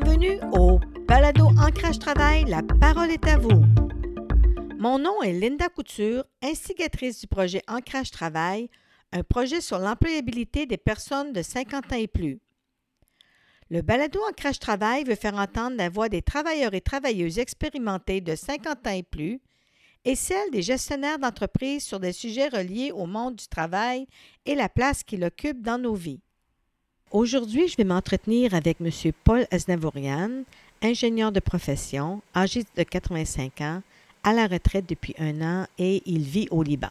Bienvenue au Balado Ancrage Travail, la parole est à vous. Mon nom est Linda Couture, instigatrice du projet Ancrage Travail, un projet sur l'employabilité des personnes de 50 ans et plus. Le balado Ancrage Travail veut faire entendre la voix des travailleurs et travailleuses expérimentés de 50 ans et plus et celle des gestionnaires d'entreprises sur des sujets reliés au monde du travail et la place qu'il occupe dans nos vies. Aujourd'hui, je vais m'entretenir avec M. Paul Aznavourian, ingénieur de profession, âgé de 85 ans, à la retraite depuis un an et il vit au Liban.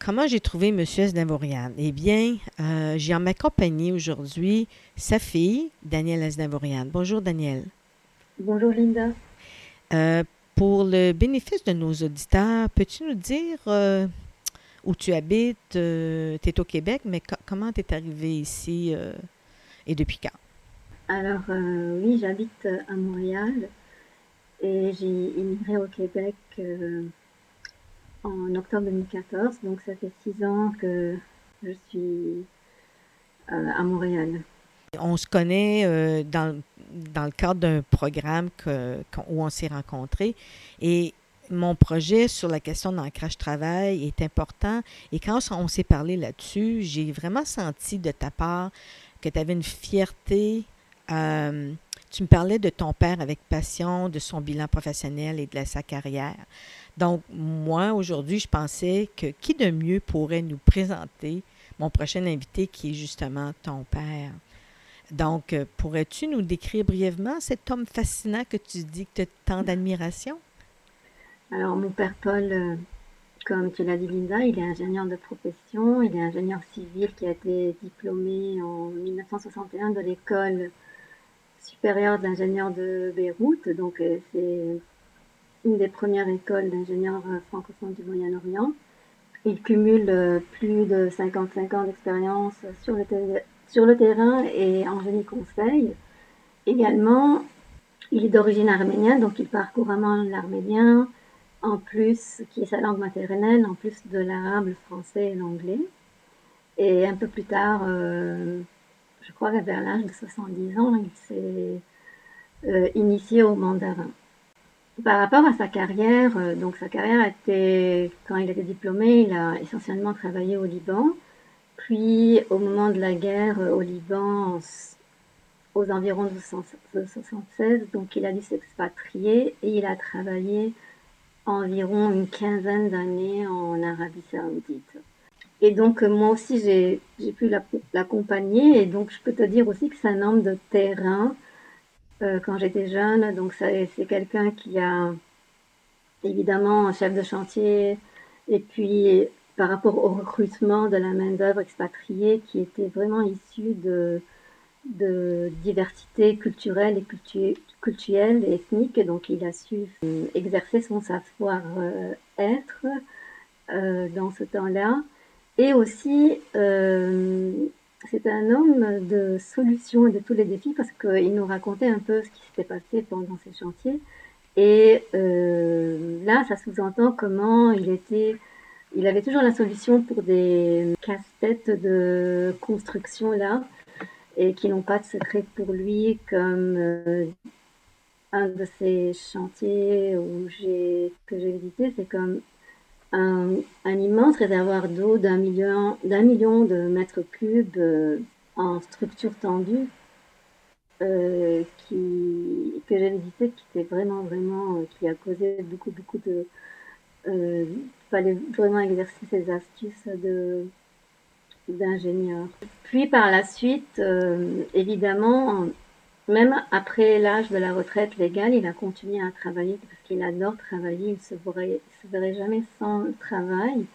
Comment j'ai trouvé M. Aznavourian? Eh bien, euh, j'ai en ma compagnie aujourd'hui sa fille, Danielle Aznavourian. Bonjour, Danielle. Bonjour, Linda. Euh, pour le bénéfice de nos auditeurs, peux-tu nous dire euh, où tu habites? tu es au Québec, mais comment tu es arrivé ici et depuis quand? Alors, oui, j'habite à Montréal et j'ai immigré au Québec en octobre 2014, donc ça fait six ans que je suis euh, à Montréal. On se connaît euh, dans, dans, le cadre d'un programme que, où on s'est rencontrés et mon projet sur la question d'ancrage travail est important et quand on s'est parlé là-dessus, j'ai vraiment senti de ta part que tu avais une fierté. Euh, tu me parlais de ton père avec passion, de son bilan professionnel et de sa carrière. Donc, moi, aujourd'hui, je pensais que qui de mieux pourrait nous présenter mon prochain invité qui est justement ton père? Donc, euh, pourrais-tu nous décrire brièvement cet homme fascinant que tu dis que tu as tant d'admiration? Alors, mon père Paul, euh, comme tu l'as dit Linda, il est ingénieur de profession, il est ingénieur civil qui a été diplômé en 1961 de l'école supérieure d'ingénieurs de Beyrouth. Donc, euh, c'est une des premières écoles d'ingénieurs euh, francophones du Moyen-Orient. Il cumule plus de 55 ans d'expérience sur le, sur le terrain et en génie conseil. Également, il est d'origine arménienne, donc il parle couramment l'arménien, en plus, qui est sa langue maternelle, en plus de l'arabe, le français et l'anglais. Et un peu plus tard, euh, je crois qu'à vers l'âge de 70 ans, il s'est initié au mandarin. Par rapport à sa carrière, euh, donc sa carrière était, quand il était diplômé, il a essentiellement travaillé au Liban. Puis, au moment de la guerre euh, au Liban, aux environs de 1976, donc il a dû s'expatrier et il a travaillé environ une quinzaine d'années en Arabie Saoudite. Et donc, euh, moi aussi, j'ai pu l'accompagner et donc je peux te dire aussi que c'est un homme de terrain euh, quand j'étais jeune. Donc c'est quelqu'un qui a évidemment un chef de chantier et puis par rapport au recrutement de la main-d'œuvre expatriée qui était vraiment issue de, de diversité culturelle et culturelle et ethnique. Donc il a su euh, exercer son savoir-être euh, dans ce temps-là. Et aussi, c'est un homme de solutions et de tous les défis parce qu'il nous racontait un peu ce qui s'était passé pendant ces chantiers. Et euh, là, ça sous-entend comment il était, il avait toujours la solution pour des casse-têtes de construction là et qui n'ont pas de secret pour lui, comme euh, un de ces chantiers où que j'ai visité, c'est comme un, immense réservoir d'eau d'un million, million de mètres cubes euh, en structure tendue euh, qui, que j'ai visité, qui était vraiment, vraiment, qui a causé beaucoup, beaucoup de. Il fallait vraiment exercer ses astuces de d'ingénieur. Puis par la suite, évidemment, même après l'âge de la retraite légale, il a continué à travailler parce qu'il adore travailler, il ne se verrait, jamais sans travail.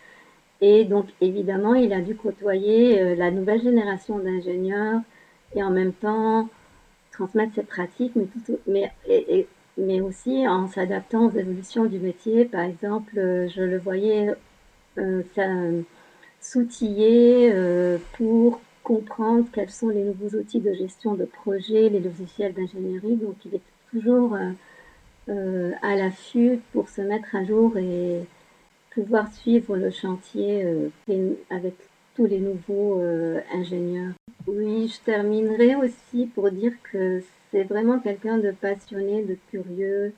Et donc, évidemment, il a dû côtoyer euh, la nouvelle génération d'ingénieurs et en même temps transmettre ses pratiques, mais, tout, mais, mais aussi en s'adaptant aux évolutions du métier. Par exemple, euh, je le voyais euh, s'outiller euh, pour comprendre quels sont les nouveaux outils de gestion de projet, les logiciels d'ingénierie. Donc, il est toujours euh, euh, à l'affût pour se mettre à jour et pouvoir suivre le chantier avec tous les nouveaux ingénieurs. Oui, je terminerai aussi pour dire que c'est vraiment quelqu'un de passionné, de curieux.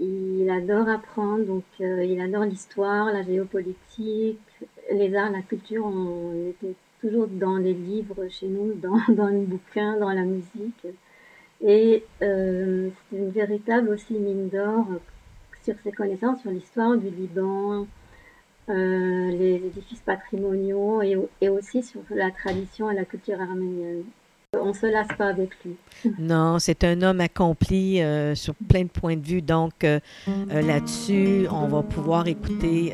Il adore apprendre, donc euh, il adore l'histoire, la géopolitique, les arts, la culture. On était toujours dans les livres chez nous, dans, les bouquins, dans la musique. Et euh, c'est une véritable aussi mine d'or sur ses connaissances sur l'histoire du Liban, euh, les édifices patrimoniaux et, aussi sur la tradition et la culture arménienne. On ne se lasse pas avec lui. Non, c'est un homme accompli euh, sur plein de points de vue. Donc là-dessus, on va pouvoir écouter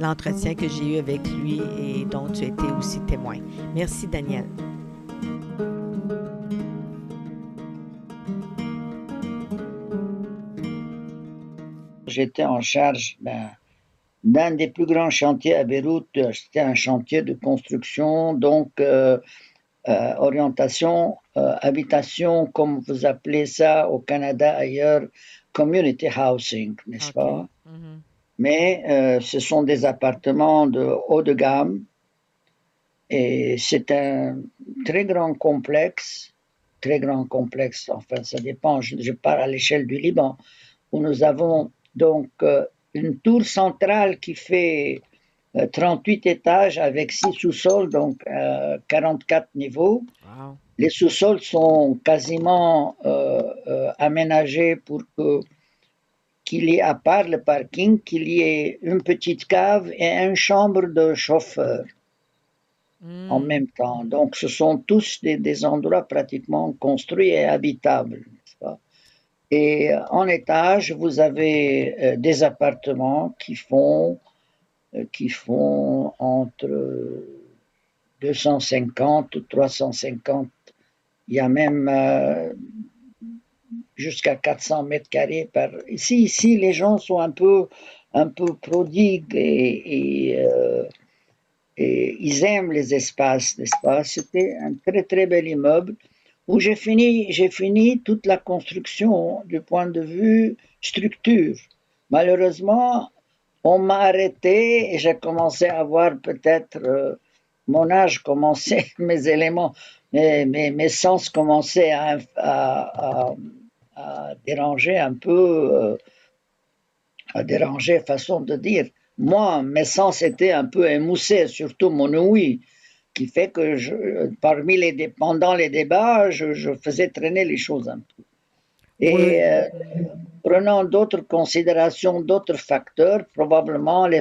l'entretien que j'ai eu avec lui et dont tu été aussi témoin. Merci, Daniel. J'étais en charge ben, d'un des plus grands chantiers à Beyrouth. C'était un chantier de construction, donc euh, euh, orientation, euh, habitation, comme vous appelez ça au Canada, ailleurs, community housing, n'est-ce pas? Mm-hmm. Mais ce sont des appartements de haut de gamme et c'est un très grand complexe, très grand complexe, enfin ça dépend, je, je pars à l'échelle du Liban, où nous avons donc une tour centrale qui fait 38 euh, étages avec 6 sous-sols, donc 44 euh, niveaux. Les sous-sols sont quasiment euh, aménagés pour que qu'il y ait, à part le parking, qu'il y ait une petite cave et une chambre de chauffeur en hmm. même temps. Donc, ce sont tous des, des endroits pratiquement construits et habitables. Et euh, en étage, vous avez euh, des appartements qui font, euh, qui font entre 250 ou 350. Il y a même jusqu'à 400 mètres carrés par. Ici, ici, les gens sont un peu, un peu prodigues et, et, et ils aiment les espaces, n'est-ce pas? C'était un très très bel immeuble où j'ai fini, j'ai fini toute la construction du point de vue structure. Malheureusement, on m'a arrêté et j'ai commencé à voir peut-être euh, mon âge commençait, mes éléments, mes, mes, sens commençaient à, déranger un peu, euh, à déranger façon de dire. Moi, mes sens étaient un peu émoussés, surtout mon ouïe qui fait que je, parmi les, pendant les débats, je, faisais traîner les choses un peu. Et euh, prenant d'autres considérations, d'autres facteurs, probablement les,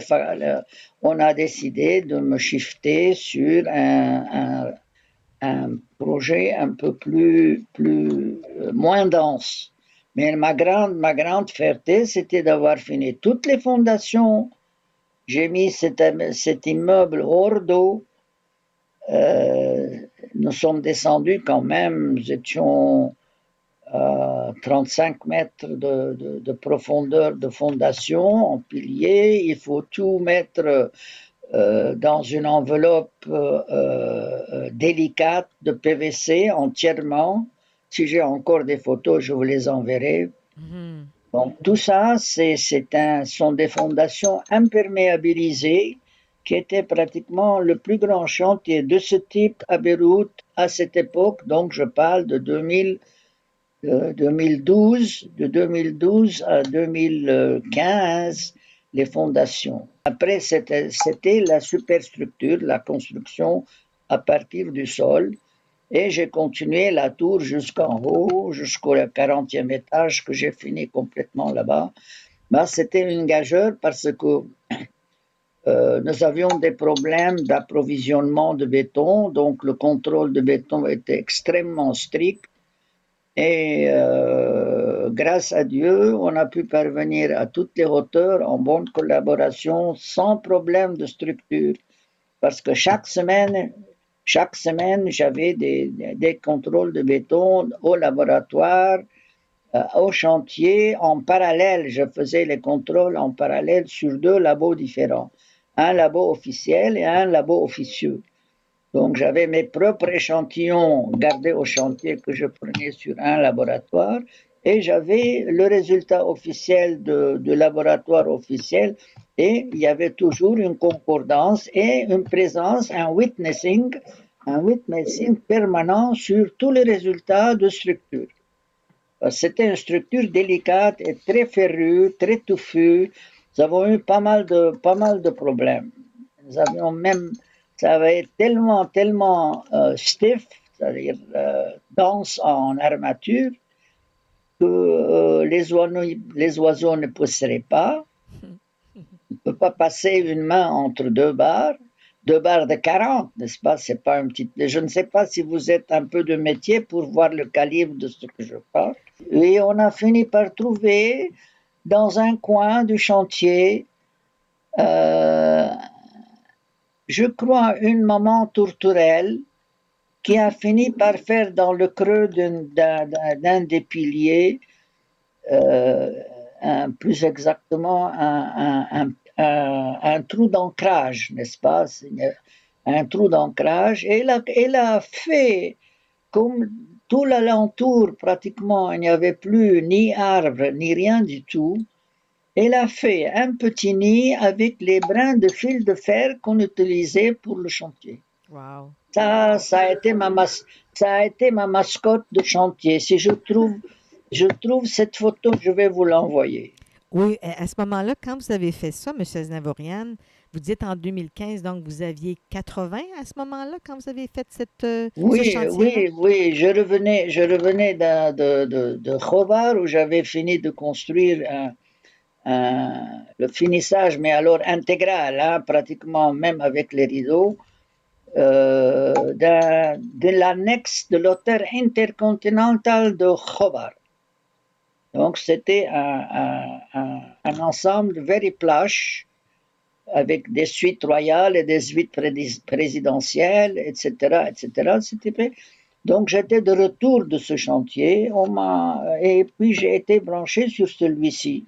on a décidé de me shifter sur un, un, projet un peu plus, plus euh, moins dense. Mais ma grande, ma grande fierté, c'était d'avoir fini toutes les fondations. J'ai mis cet, immeuble hors d'eau euh, nous sommes descendus quand même, nous étions à 35 mètres de, profondeur de fondation en pilier. Il faut tout mettre euh, dans une enveloppe euh, délicate de PVC entièrement. Si j'ai encore des photos, je vous les enverrai. Donc tout ça, c'est, un, sont des fondations imperméabilisées qui était pratiquement le plus grand chantier de ce type à Beyrouth à cette époque. Donc, je parle de 2000, 2012, euh, de 2012 à 2015, les fondations. Après, c'était la superstructure, la construction à partir du sol. Et j'ai continué la tour jusqu'en haut, jusqu'au 40e étage que j'ai fini complètement là-bas. Ben, c'était une gageure parce que euh, nous avions des problèmes d'approvisionnement de béton, donc le contrôle de béton était extrêmement strict. Et euh, grâce à Dieu, on a pu parvenir à toutes les hauteurs en bonne collaboration, sans problème de structure. Parce que chaque semaine, chaque semaine, j'avais des, contrôles de béton au laboratoire, euh, au chantier, en parallèle. Je faisais les contrôles en parallèle sur deux labos différents un labo officiel et un labo officieux. Donc j'avais mes propres échantillons gardés au chantier que je prenais sur un laboratoire et j'avais le résultat officiel de, de, laboratoire officiel et il y avait toujours une concordance et une présence, un witnessing, un witnessing permanent sur tous les résultats de structure. C'était une structure délicate et très ferrue, très touffue. Nous avons eu pas mal de, pas mal de problèmes. Nous avions même, ça avait été tellement, tellement euh, stiff, c'est-à-dire euh, dense en armature, que euh, les, oiseaux, les oiseaux ne pousseraient pas. On ne peut pas passer une main entre deux barres deux barres de 40, n'est-ce pas? C'est pas un petit. Je ne sais pas si vous êtes un peu de métier pour voir le calibre de ce que je parle. Et on a fini par trouver dans un coin du chantier, je crois, une maman tourterelle qui a fini par faire dans le creux d'un des piliers, euh, plus exactement un, trou d'ancrage, n'est-ce pas? Un trou d'ancrage. Et elle elle a fait, comme tout l'alentour, pratiquement, il n'y avait plus ni arbre, ni rien du tout. Elle a fait un petit nid avec les brins de fil de fer qu'on utilisait pour le chantier. Wow. Ça, ça a été ma, ça a été ma mascotte de chantier. Si je trouve, je trouve cette photo, je vais vous l'envoyer. Oui, à ce moment-là, quand vous avez fait ça, M. Znavorian, vous dites en 2015, donc vous aviez 80 à ce moment-là, quand vous avez fait cette, euh, oui, Oui, oui, je revenais, je revenais de, de, de, de où j'avais fini de construire le finissage, mais alors intégral, hein, pratiquement même avec les rideaux, euh, de, l'annexe de l'hôtel intercontinental de Khobar. Donc c'était un, un, un, ensemble very plush avec des suites royales et des suites présidentielles, etc., etc. Donc j'étais de retour de ce chantier, et puis j'ai été branché sur celui-ci,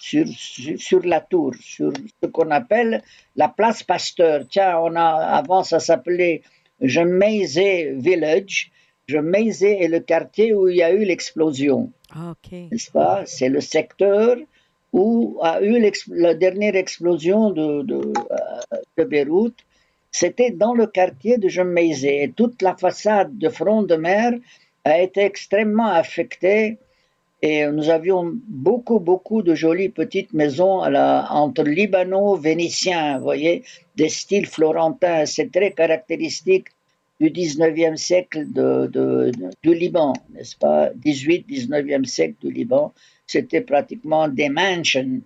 sur, sur, la tour, sur ce qu'on appelle la place Pasteur. Tiens, on a avant ça s'appelait Jemaisé Village. Jemaisé est le quartier où il y a eu l'explosion. Ah, N'est-ce pas? C'est le secteur où a eu la dernière explosion de, de, euh, Beyrouth. C'était dans le quartier de Jemaisé. Et toute la façade de front de mer a été extrêmement affectée. Et nous avions beaucoup, beaucoup de jolies petites maisons entre libano-vénitiens, vous voyez, des styles florentins. C'est très caractéristique du 19e siècle du Liban, n'est-ce pas? 18-19e siècle du Liban, c'était pratiquement des mansions,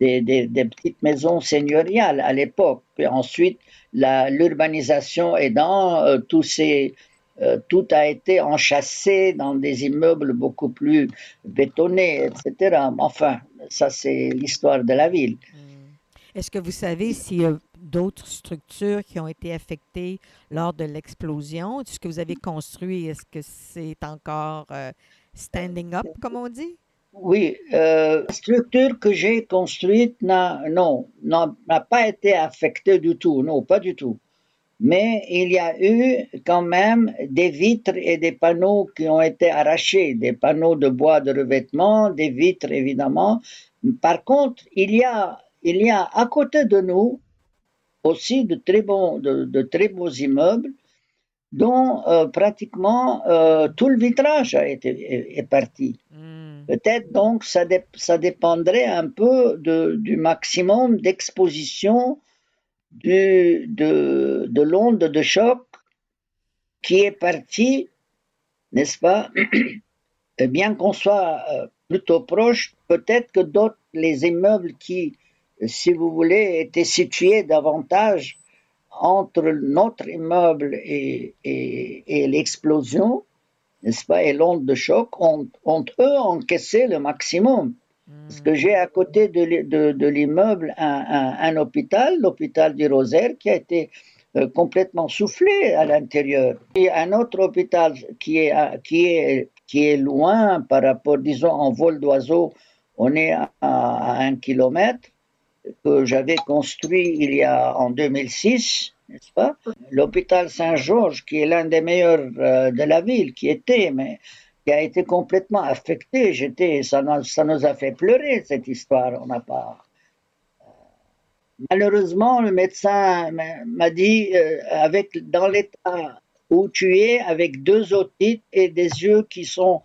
des, petites maisons seigneuriales à l'époque. Ensuite, l'urbanisation aidant, euh, tout, euh, tout a été enchâssé dans des immeubles beaucoup plus bétonnés, etc. Enfin, ça c'est l'histoire de la ville. Est-ce que vous savez s'il y a d'autres structures qui ont été affectées lors de l'explosion? Ce que vous avez construit, est-ce que c'est encore euh, standing up, comme on dit? Oui, euh, la structure que j'ai construite n'a, non, n'a pas été affectée du tout, non, pas du tout. Mais il y a eu quand même des vitres et des panneaux qui ont été arrachés, des panneaux de bois de revêtement, des vitres évidemment. Par contre, il y a il y a à côté de nous aussi de très, bons, de, très beaux immeubles dont euh, pratiquement euh, tout le vitrage a été, est, parti. Hmm. Peut-être donc ça, ça dépendrait un peu de, du maximum d'exposition de, de l'onde de choc qui est partie, n'est-ce pas? Bien qu'on soit euh, plutôt proche, peut-être que d'autres, les immeubles qui si vous voulez, était situé davantage entre notre immeuble et, et, l'explosion, n'est-ce pas, et l'onde de choc, ont, ont, eux encaissé le maximum. Parce que j'ai à côté de, l'immeuble un, hôpital, l'hôpital du Rosaire, qui a été euh, complètement soufflé à l'intérieur. Et un autre hôpital qui est, loin par rapport, disons, en vol d'oiseau, on est à, à un kilomètre que j'avais construit il y a en 2006, n'est-ce pas? L'hôpital Saint-Georges, qui est l'un des meilleurs euh, de la ville, qui était, mais qui a été complètement affecté. J'étais, ça, nous a fait pleurer cette histoire. On n'a pas. Euh, malheureusement, le médecin m'a dit, euh, avec dans l'état où tu es, avec deux otites et des yeux qui sont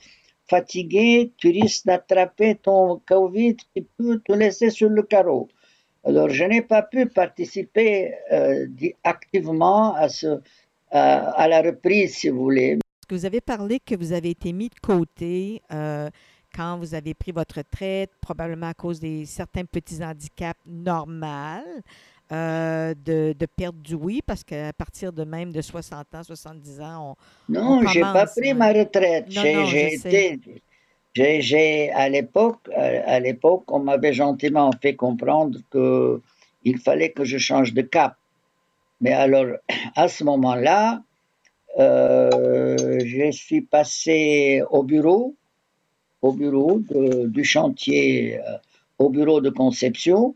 fatigué, tu risques d'attraper ton Covid qui peut te laisser sur le carreau. Alors, je n'ai pas pu participer euh, activement à, ce, à, la reprise, si vous voulez. Vous avez parlé que vous avez été mis de côté euh, quand vous avez pris votre retraite, probablement à cause des certains petits handicaps normaux. Euh, de, de, perdre du oui, parce qu'à partir de même de 60 ans, 70 ans, on. Non, je n'ai pas pris ma retraite. J'ai été. J'ai, à l'époque, à l'époque, on m'avait gentiment fait comprendre que il fallait que je change de cap. Mais alors, à ce moment-là, euh, je suis passé au bureau, au bureau du chantier, euh, au bureau de conception,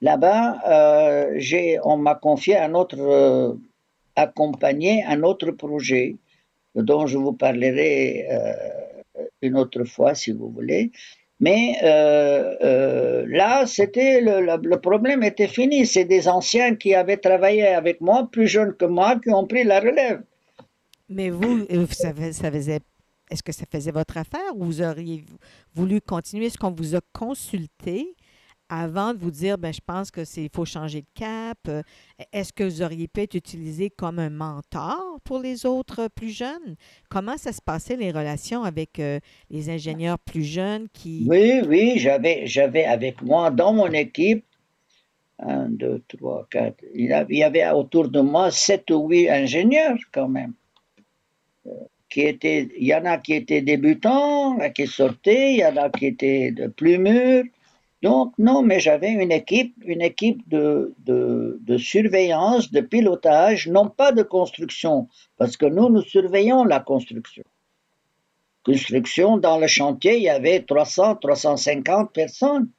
Là-bas, euh, on m'a confié un autre, accompagné un autre projet dont je vous parlerai une autre fois si vous voulez. Mais là, c'était le, problème était fini. C'est des anciens qui avaient travaillé avec moi, plus jeunes que moi, qui ont pris la relève. Mais vous, faisait est-ce que ça faisait votre affaire ou vous auriez voulu continuer? Est-ce qu'on vous a consulté avant de vous dire, ben, je pense que c'est faut changer de cap, euh, est-ce que vous auriez pu être utilisé comme un mentor pour les autres plus jeunes? Comment ça se passait les relations avec euh, les ingénieurs plus jeunes qui... Oui, oui, j'avais, j'avais avec moi dans mon équipe, un, deux, trois, quatre, il y avait autour de moi sept ou huit ingénieurs quand même. Qui il y en a qui étaient débutants, qui sortaient, il y en a qui étaient de plus mûrs. Donc, non, mais j'avais une équipe, une équipe de, de, surveillance, de pilotage, non pas de construction, parce que nous, nous surveillons la construction. Construction, dans le chantier, il y avait 300, 350 personnes.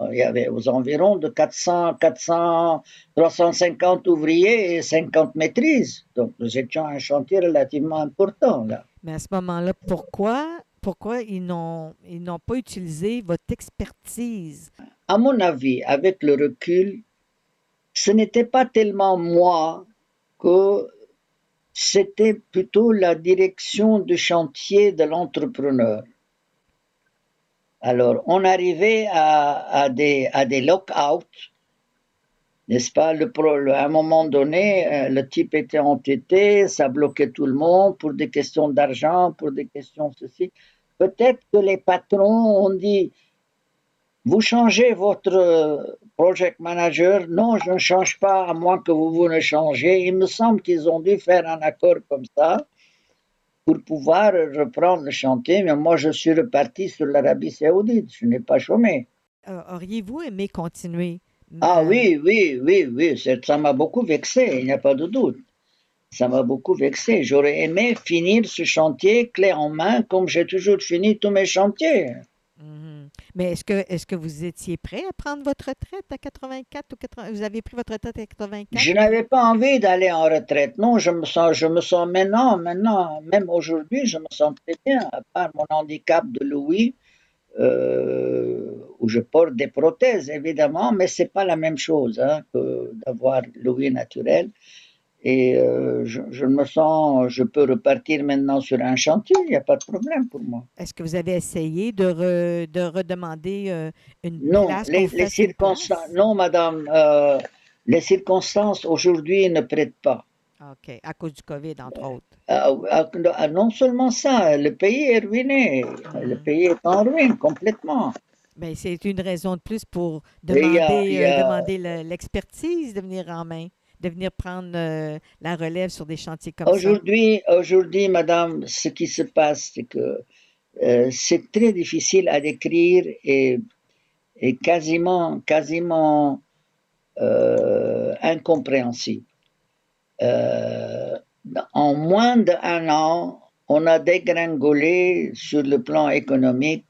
Il y avait aux environs de 400, 400, 350 ouvriers et 50 maîtrises. Donc, nous étions un chantier relativement important, là. Mais à ce moment-là, pourquoi pourquoi ils n'ont, ils n'ont pas utilisé votre expertise? À mon avis, avec le recul, ce n'était pas tellement moi que c'était plutôt la direction du chantier de l'entrepreneur. Alors, on arrivait à, des, à des lockouts, n'est-ce pas? À un moment donné, euh, le type était entêté, ça bloquait tout le monde pour des questions d'argent, pour des questions ceci. Peut-être que les patrons ont dit, vous changez votre project manager. Non, je ne change pas à moins que vous vous ne changez. Il me semble qu'ils ont dû faire un accord comme ça pour pouvoir reprendre le chantier. Mais moi, je suis reparti sur l'Arabie saoudite. Je n'ai pas chômé. Euh, auriez-vous aimé continuer? Ah oui, oui, oui, oui. Ça m'a beaucoup vexé, il n'y a pas de doute ça m'a beaucoup vexé. J'aurais aimé finir ce chantier clé en main comme j'ai toujours fini tous mes chantiers. Mhm. Mais est-ce que, est que vous étiez prêt à prendre votre retraite à 84 ou 80? Vous avez pris votre retraite à 84? Je n'avais pas envie d'aller en retraite. Non, je me sens, je me sens maintenant, maintenant, même aujourd'hui, je me sens très bien, à part mon handicap de Louis, euh, où je porte des prothèses, évidemment, mais c'est pas la même chose hein, que d'avoir Louis naturel. Et euh, je, me sens, je peux repartir maintenant sur un chantier, il n'y a pas de problème pour moi. Est-ce que vous avez essayé de, de redemander euh, une non, place les, les circonstances, Non, madame, euh, les circonstances aujourd'hui ne prêtent pas. OK, à cause du COVID, entre autres. Ah, ah, ah, non seulement ça, le pays est ruiné. Le mm. pays est en ruine complètement. Mais c'est une raison de plus pour demander, demander l'expertise de venir en main de venir prendre euh, la relève sur des chantiers comme aujourd'hui, ça? Aujourd'hui, madame, ce qui se passe, c'est que euh, c'est très difficile à décrire et, quasiment, quasiment euh, incompréhensible. en moins d'un an, on a dégringolé sur le plan économique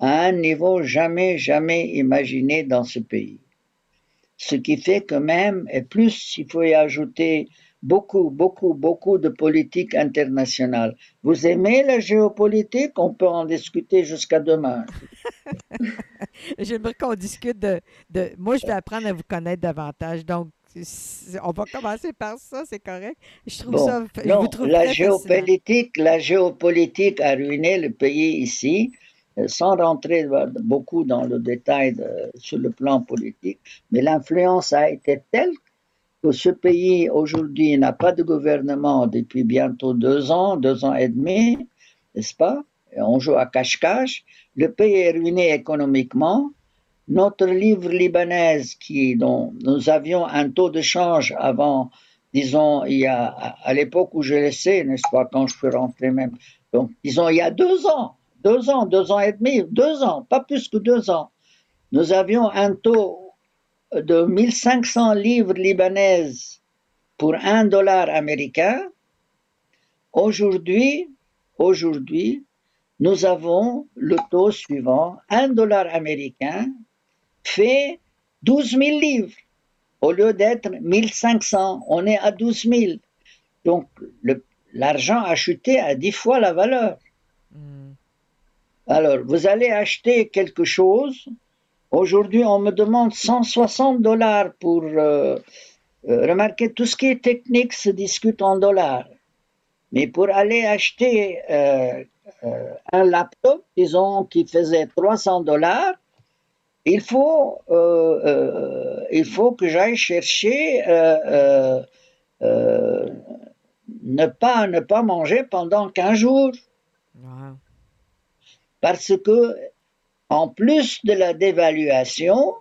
à un niveau jamais, jamais imaginé dans ce pays. Ce qui fait que même, et plus il faut y ajouter beaucoup, beaucoup, beaucoup de politique internationale. Vous aimez la géopolitique? On peut en discuter jusqu'à demain. J'aimerais qu'on discute de, de, Moi, je vais apprendre à vous connaître davantage. Donc, on va commencer par ça, c'est correct? Je trouve Bon, ça, je non, vous trouve la fascinant. géopolitique, la géopolitique a ruiné le pays ici, sans rentrer beaucoup dans le détail sur le plan politique, mais l'influence a été telle que ce pays aujourd'hui n'a pas de gouvernement depuis bientôt deux ans, deux ans et demi, n'est-ce pas? On joue à cache-cache. Le pays est ruiné économiquement. Notre livre libanaise, qui, dont nous avions un taux de change avant, disons, il y a, à l'époque où je laissais, n'est-ce pas, quand je suis rentré même, donc, disons, il y a deux ans, deux ans, deux ans et demi, deux ans, pas plus que deux ans, nous avions un taux de 1500 livres libanaises pour un dollar américain. Aujourd'hui, aujourd'hui, nous avons le taux suivant, un dollar américain fait 12 000 livres au lieu d'être 1500. On est à 12 000. Donc, l'argent a chuté à 10 fois la valeur. Alors, vous allez acheter quelque chose. Aujourd'hui, on me demande 160 dollars pour euh, euh, remarquer tout ce qui est technique se discute en dollars. Mais pour aller acheter euh, un laptop, disons, qui faisait 300 dollars, il faut, que j'aille chercher ne pas ne pas manger pendant 15 jours. Parce que en plus de la dévaluation,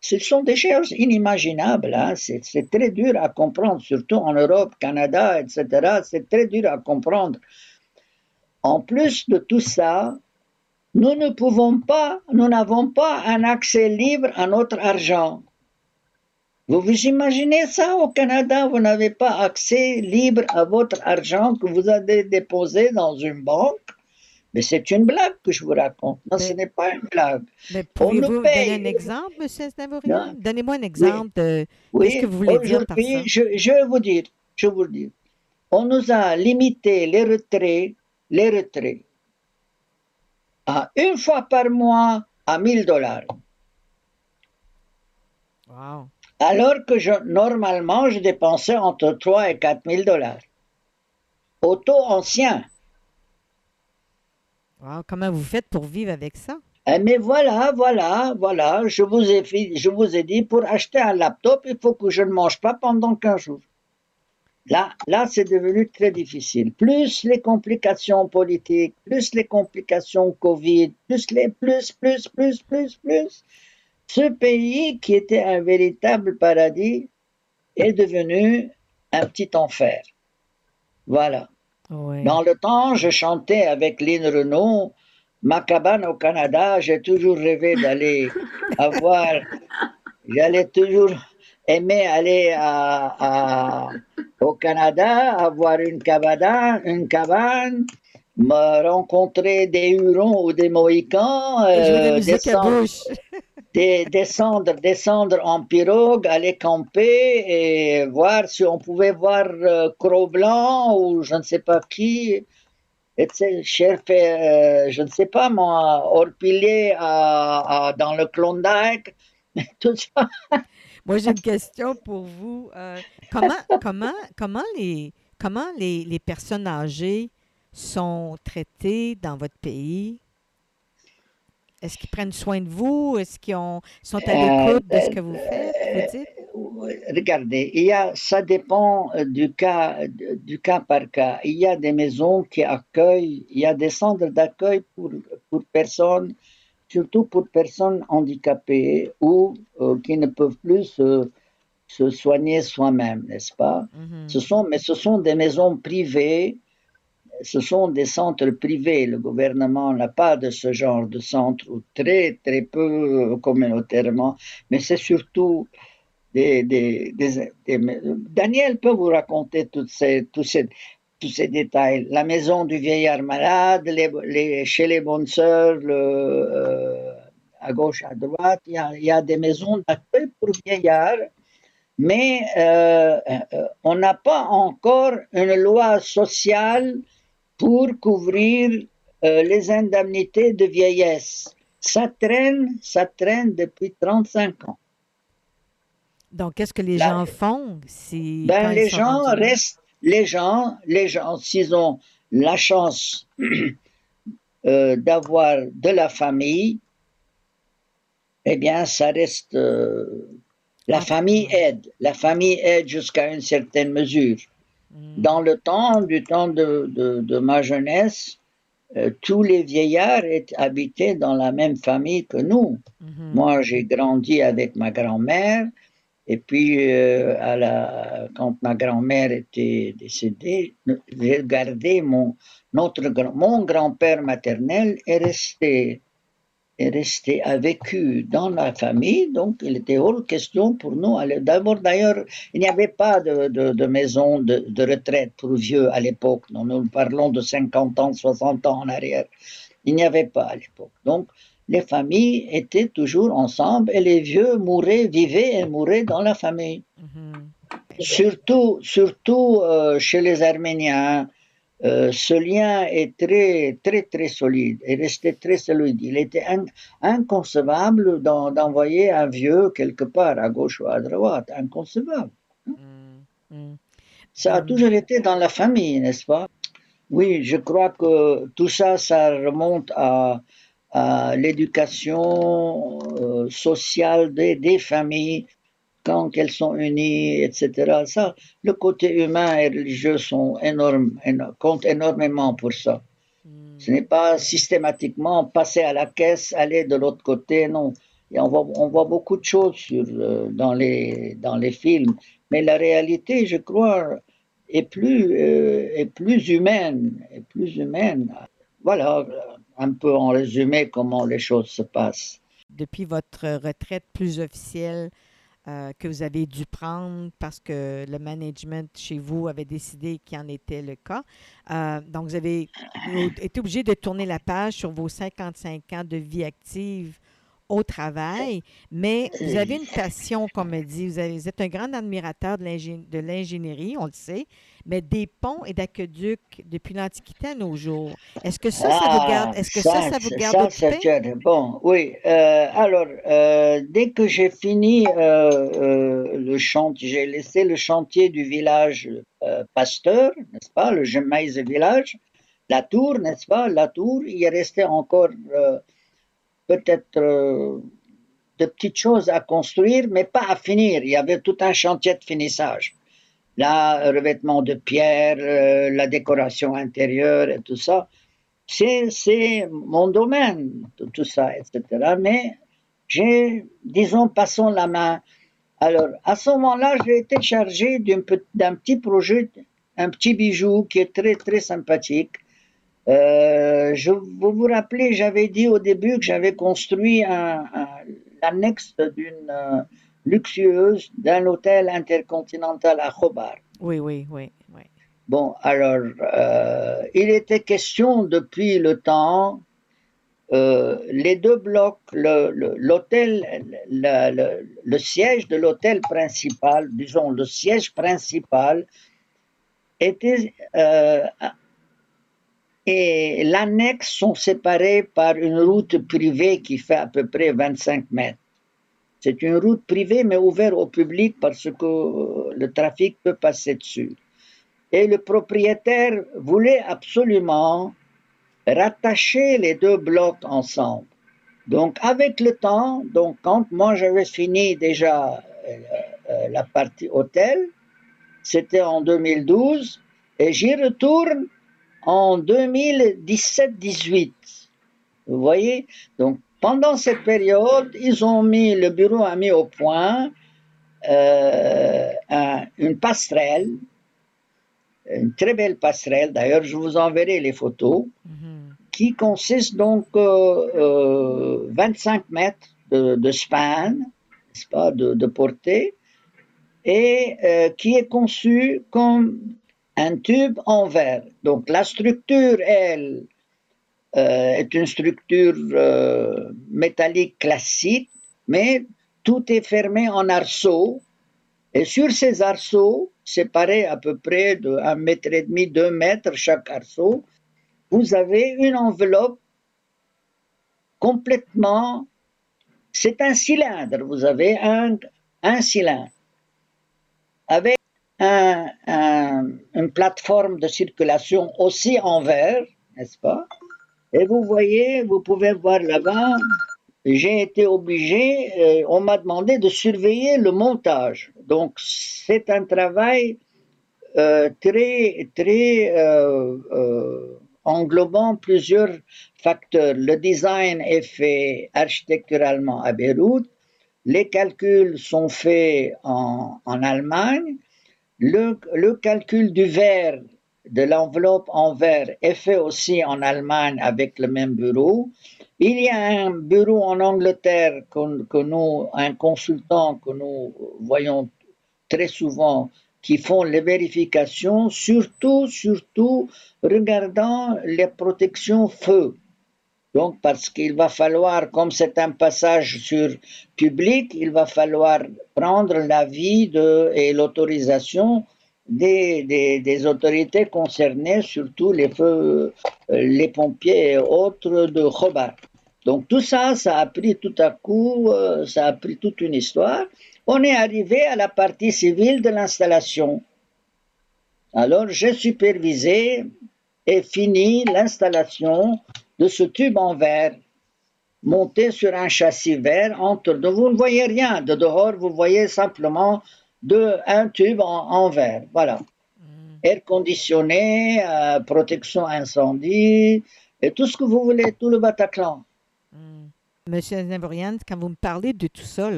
ce sont des choses inimaginables. hein. C'est très dur à comprendre, surtout en Europe, Canada, etc. C'est très dur à comprendre. En plus de tout ça, nous ne pouvons pas, nous n'avons pas un accès libre à notre argent. Vous vous imaginez ça au Canada, vous n'avez pas accès libre à votre argent que vous avez déposé dans une banque? Mais c'est une blague que je vous raconte. Non, ce Mais- n'est pas une blague. Mais paye. donner un exemple, M. Snavorian? Donnez-moi un exemple de Oui, Qu'est-ce que vous voulez dire par aujourd'hui, ça? je, je vais vous dire, je vais vous dire. On nous a limité les retraits, les retraits à une fois par mois à 1000 dollars. Wow. Alors que je, normalement, je dépensais entre 3 et 4 000 dollars. Au taux ancien. Wow. Comment vous faites pour vivre avec ça? Eh, Mais voilà, voilà, voilà, je vous, ai, je vous ai dit, pour acheter un laptop, il faut que je ne mange pas pendant 15 jours. Là, là, c'est devenu très difficile. Plus les complications politiques, plus les complications Covid, plus les plus, plus, plus, plus, plus. Ce pays qui était un véritable paradis est devenu un petit enfer. Voilà. Dans le temps, je chantais avec Lynn Renault, ma cabane au Canada. J'ai toujours rêvé d'aller avoir, j'allais toujours aimer aller à, à- au Canada, avoir une cabane, une cabane, me rencontrer des Hurons ou des Mohicans, Jouer de la euh, musique à bouche. des- descendre, descendre en pirogue, aller camper et voir si on pouvait voir euh, Cro-Blanc ou je ne sais pas qui. Et tu sais, cher fait, euh, je ne sais pas moi, Orpilier à, dans le Klondike. Moi, j'ai une question pour vous. Euh, comment, comment, comment, les, comment les, les personnes âgées sont traitées dans votre pays? Est-ce qu'ils prennent soin de vous? Est-ce qu'ils ont- sont à l'écoute de ce que vous faites? Vous dites? Regardez, il y a, ça dépend euh, du cas, du cas par cas. Il y a des maisons qui accueillent, il y a des centres d'accueil pour, pour personnes, surtout pour personnes handicapées ou euh, qui ne peuvent plus se, se soigner soi-même, n'est-ce pas? Mhm. Ce sont, mais ce sont des maisons privées, ce sont des centres privés. Le gouvernement n'a pas de ce genre de centre, ou très, très peu euh, communautairement, mais c'est surtout des, Daniel peut vous raconter toutes ces, tous, ces, tous ces détails. La maison du vieillard malade, chez les bonnes sœurs, le, euh, à gauche, à droite, il y a, il y a des maisons d'accueil pour vieillards, mais euh, euh, on n'a pas encore une loi sociale pour couvrir euh, les indemnités de vieillesse. Ça traîne, ça traîne depuis 35 ans. Donc, qu'est-ce que les gens font si Ben, les gens restent, les gens, les gens, s'ils ont la chance euh, d'avoir de la famille, eh bien, ça reste. euh, la Ah, famille aide. La famille aide jusqu'à une certaine mesure. Mm. Dans le temps, du temps de, de, de ma jeunesse, euh, tous les vieillards étaient habités dans la même famille que nous. Mhm. Moi, j'ai grandi avec ma grand-mère. Et puis, euh, à la, quand ma grand-mère était décédée, j'ai gardé mon, notre, mon grand-père maternel est resté, est resté, a vécu dans la famille. Donc, il était hors question pour nous. D'abord, d'ailleurs, il n'y avait pas de, de, de maison de, de retraite pour vieux à l'époque. Non, Nous parlons de 50 ans, 60 ans en arrière. Il n'y avait pas à l'époque. Donc, les familles étaient toujours ensemble et les vieux mouraient, vivaient et mouraient dans la famille. Mhm. Surtout, surtout euh, chez les Arméniens, euh, ce lien est très, très, très solide. Il restait très solide. Il était in- inconcevable d'en- d'envoyer un vieux quelque part, à gauche ou à droite. Inconcevable. Mm. Mm. Ça a Mm. toujours été dans la famille, n'est-ce pas? Oui, je crois que tout ça, ça remonte à, à l'éducation euh, sociale des, des familles, quand elles sont unies, etc. Ça, le côté humain et religieux sont énormes, éno- comptent énormément pour ça. Mm. Ce n'est pas systématiquement passer à la caisse, aller de l'autre côté, non. Et on, voit, on voit beaucoup de choses sur, euh, dans, les, dans les films, mais la réalité, je crois, est plus, euh, est plus humaine, est plus humaine. Voilà, un peu en résumé comment les choses se passent. Depuis votre retraite plus officielle euh, que vous avez dû prendre parce que le management chez vous avait décidé qu'il en était le cas, euh, donc vous avez été obligé de tourner la page sur vos 55 ans de vie active au travail, mais vous avez une passion, comme me dit, vous, avez- vous êtes un grand admirateur de l'ingé- de l'ingénierie, on le sait, mais des ponts et d'aqueducs depuis l'Antiquité à nos jours. Est-ce que ça, ça vous garde, est-ce que ça, ça vous garde ça, occupé? c'est- bon, oui. euh, alors, euh, dès que j'ai fini euh, le chantier, j'ai laissé le chantier du village Pasteur, n'est-ce pas, le Gemaise village, la tour, n'est-ce pas, la tour, il est resté encore peut-être euh, de petites choses à construire, mais pas à finir. Il y avait tout un chantier de finissage. Là, revêtement de pierre, euh, la décoration intérieure et tout ça. C'est, mon domaine, tout, ça, etc. Mais j'ai, disons, passons la main. Alors, à ce moment-là, j'ai été chargé d'un petit projet, un petit bijou qui est très, très sympathique. Euh, je, vous vous rappelez, j'avais dit au début que j'avais construit un, un- l'annexe d'une euh, luxueuse d'un hôtel intercontinental à Khobar. Oui, oui, oui, oui. Bon, alors, euh, il était question depuis le temps, les deux blocs, le- le- l'hôtel, le, le- le siège de l'hôtel principal, disons le siège principal, était euh, et l'annexe sont séparés par une route privée qui fait à peu près 25 mètres. C'est une route privée mais ouverte au public parce que le trafic peut passer dessus. Et le propriétaire voulait absolument rattacher les deux blocs ensemble. Donc avec le temps, donc quand moi j'avais fini déjà euh, euh, la partie hôtel, c'était en 2012, et j'y retourne en 2017-18. Vous voyez? Donc pendant cette période, ils ont mis, le bureau a mis au point euh, un- une passerelle, une très belle passerelle, d'ailleurs je vous enverrai les photos, Mhm. qui consiste donc euh, euh, 25 mètres de, de span, n'est-ce pas, de, de portée, et euh, qui est conçu comme un tube en verre. Donc la structure, elle, euh, est une structure euh, métallique classique, mais tout est fermé en arceaux. Et sur ces arceaux, séparés à peu près de 1 mètre et demi, 2 mètres chaque arceau, vous avez une enveloppe complètement. C'est un cylindre. Vous avez un cylindre. avec une plateforme de circulation aussi en vert, n'est-ce pas? Et vous voyez, vous pouvez voir là-bas, j'ai été obligé, euh, on m'a demandé de surveiller le montage. Donc c'est un travail euh, très, très euh, englobant plusieurs facteurs. Le design est fait architecturalement à Beyrouth, les calculs sont faits en, en Allemagne, le, calcul du verre, de l'enveloppe en verre, est fait aussi en Allemagne avec le même bureau. Il y a un bureau en Angleterre que nous, un consultant que nous voyons très souvent, qui font les vérifications, surtout, surtout regardant les protections feu. Donc, parce qu'il va falloir, comme c'est un passage sur public, il va falloir prendre l'avis et l'autorisation des, autorités concernées, surtout les feux, les pompiers et autres de Khobar. Donc tout ça, ça a pris tout à coup, euh, ça a pris toute une histoire. On est arrivé à la partie civile de l'installation. Alors j'ai supervisé et fini l'installation de ce tube en verre monté sur un châssis vert. Entre, vous ne voyez rien de dehors, vous voyez simplement de, un tube en, en verre. Voilà. Mm. Air conditionné, euh, protection incendie, et tout ce que vous voulez, tout le Bataclan. Mm. Monsieur Navorian, quand vous me parlez de tout ça,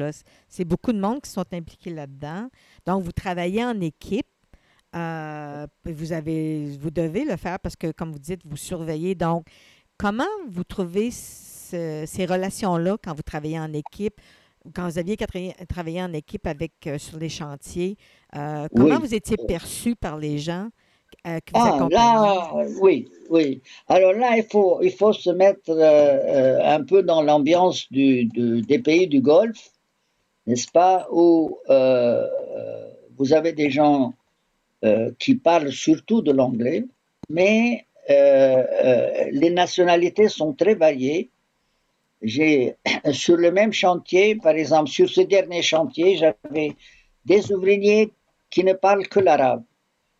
c'est beaucoup de monde qui sont impliqués là-dedans. Donc, vous travaillez en équipe. Euh, vous, avez, vous devez le faire parce que, comme vous dites, vous surveillez. Donc, comment vous trouvez ce, ces relations-là quand vous travaillez en équipe? Quand vous aviez travaillé en équipe avec, euh, sur les chantiers, euh, comment Oui. vous étiez perçu par les gens euh, qui vous Ah, là, oui, oui. Alors là, il faut, il faut se mettre euh, un peu dans l'ambiance du, du- des pays du Golfe, n'est-ce pas, où vous avez des gens qui parlent surtout de l'anglais, mais les nationalités sont très variées. J'ai sur le même chantier, par exemple, sur ce dernier chantier, j'avais des ouvriers qui ne parlent que l'arabe,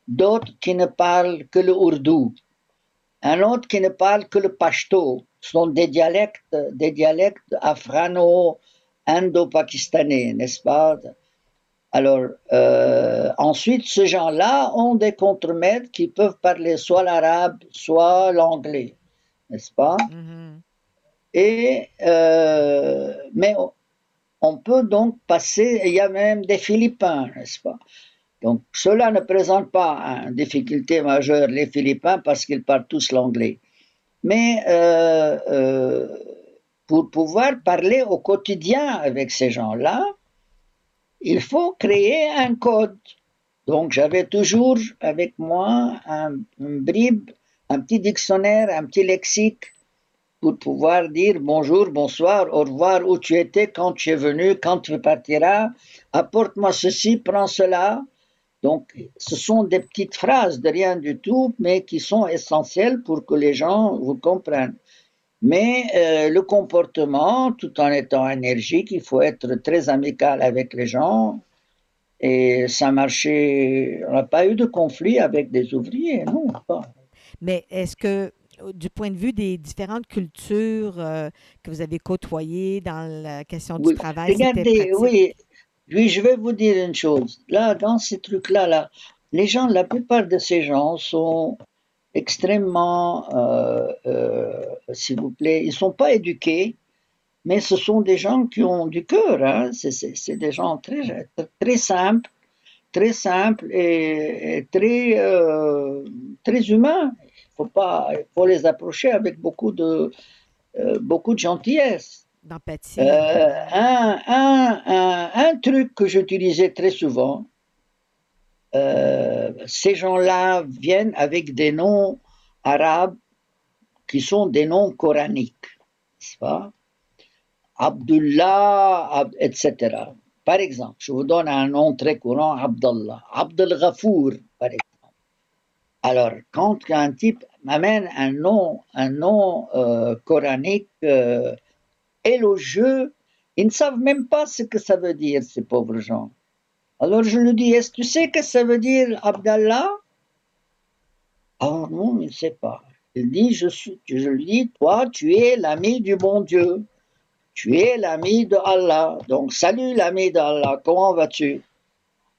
d'autres qui ne parlent que le ourdou, un autre qui ne parle que le pashto. Ce sont des dialectes, des dialectes afghano-indo-pakistanais, n'est-ce pas? Alors, euh, ensuite, ces gens-là ont des contremaîtres qui peuvent parler soit l'arabe, soit l'anglais, n'est-ce pas? Mhm. Et, euh, mais on, peut donc passer, il y a même des Philippins, n'est-ce pas? Donc, cela ne présente pas une difficulté majeure, les Philippins, parce qu'ils parlent tous l'anglais. Mais euh, pour pouvoir parler au quotidien avec ces gens-là, il faut créer un code. Donc, j'avais toujours avec moi un, bribe, un petit dictionnaire, un petit lexique pour pouvoir dire bonjour, bonsoir, au revoir, où tu étais, quand tu es venu, quand tu partiras, apporte-moi ceci, prends cela. Donc, ce sont des petites phrases de rien du tout, mais qui sont essentielles pour que les gens vous comprennent. Mais euh, le comportement, tout en étant énergique, il faut être très amical avec les gens. Et ça marchait, on n'a pas eu de conflit avec des ouvriers, non, pas. Mais est-ce que, du point de vue des différentes cultures euh, que vous avez côtoyées dans la question du Oui, travail, regardez, oui, oui, je vais vous dire une chose. Là, dans ces trucs-là, là, les gens, la plupart de ces gens sont extrêmement, euh, euh, s'il vous plaît, ils sont pas éduqués, mais ce sont des gens qui ont du cœur. Hein. C'est, des gens très, très simples, très simples et, et très, euh, très humains. Il faut pas, il faut les approcher avec beaucoup de, euh, beaucoup de gentillesse. D'empathie. Euh, un, un, un, un truc que j'utilisais très souvent, euh, ces gens-là viennent avec des noms arabes qui sont des noms coraniques, n'est-ce pas? Abdullah, Ab- etc. Par exemple, je vous donne un nom très courant, Abdallah. Abdel Ghafour, par exemple. Alors, quand un type m'amène un nom, un nom euh, coranique euh, élogieux, ils ne savent même pas ce que ça veut dire, ces pauvres gens. Alors je lui dis, est-ce que tu sais que ça veut dire Abdallah? Ah non, il ne sait pas. Il dit, je, suis, je lui dis, toi, tu es l'ami du bon Dieu. Tu es l'ami de Allah. Donc, salut l'ami d'Allah, comment vas-tu?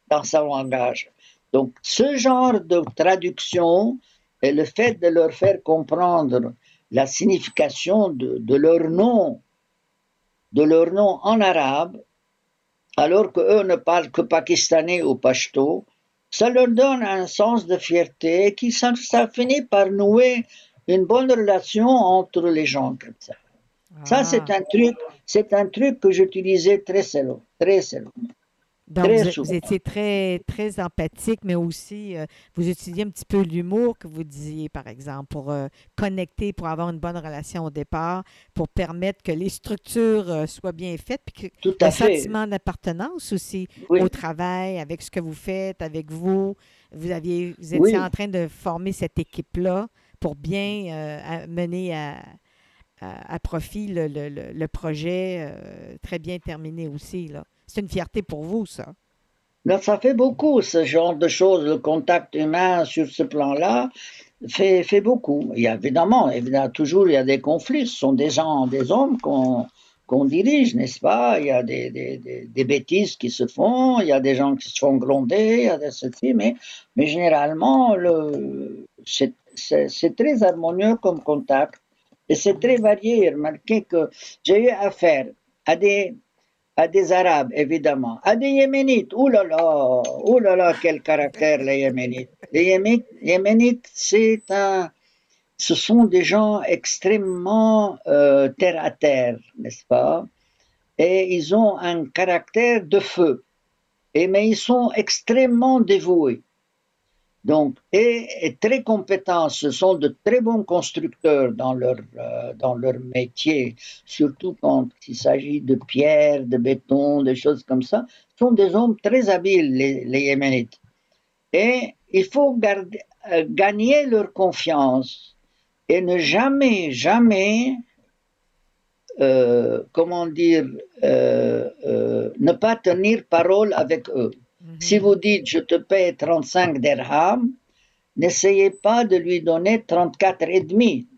Dans son langage. Donc, ce genre de traduction et le fait de leur faire comprendre la signification de leur nom, de leur nom en arabe, alors qu'eux ne parlent que pakistanais ou pashto, ça leur donne un sens de fierté qui ça, finit par nouer une bonne relation entre les gens comme ça. Ça, c'est ah. un truc, c'est un truc que j'utilisais très très seulement. Donc, vous, étiez très, très empathique, mais aussi, euh, vous utilisiez un petit peu l'humour que vous disiez, par exemple, pour euh, connecter, pour avoir une bonne relation au départ, pour permettre que les structures euh, soient bien faites, puis que Tout le sentiment d'appartenance aussi au travail, avec ce que vous faites, avec vous. Vous, aviez, vous étiez en train de former cette équipe-là pour bien mener à, à, profit le, le, le projet très bien terminé aussi. Là. C'est une fierté pour vous, ça. ça fait beaucoup, ce genre de choses. Le contact humain sur ce plan-là fait, fait beaucoup. Il y a évidemment, évidemment, toujours il y a des conflits. Ce sont des gens, des hommes qu'on dirige, n'est-ce pas? Il y a des, des, des, bêtises qui se font, il y a des gens qui se font gronder, il y a des mais, mais généralement, c'est très harmonieux comme contact. Et c'est très varié. Remarquez que j'ai eu affaire à des, à des Arabes, évidemment, à des Yéménites. Ouh là quel caractère les Yéménites. Les Yéménites, c'est un, ce sont des gens extrêmement euh, terre à terre, n'est-ce pas? Et ils ont un caractère de feu. Et, mais ils sont extrêmement dévoués. Donc, et, très compétents, ce sont de très bons constructeurs dans leur, euh, dans leur métier, surtout quand il s'agit de pierre, de béton, des choses comme ça. Ce sont des hommes très habiles, les, les Yéménites. Et il faut euh, gagner leur confiance et ne jamais, jamais, euh, comment dire, ne pas tenir parole avec eux. Mhm. Si vous dites je te paie 35 dirhams, n'essayez pas de lui donner 34 et demi.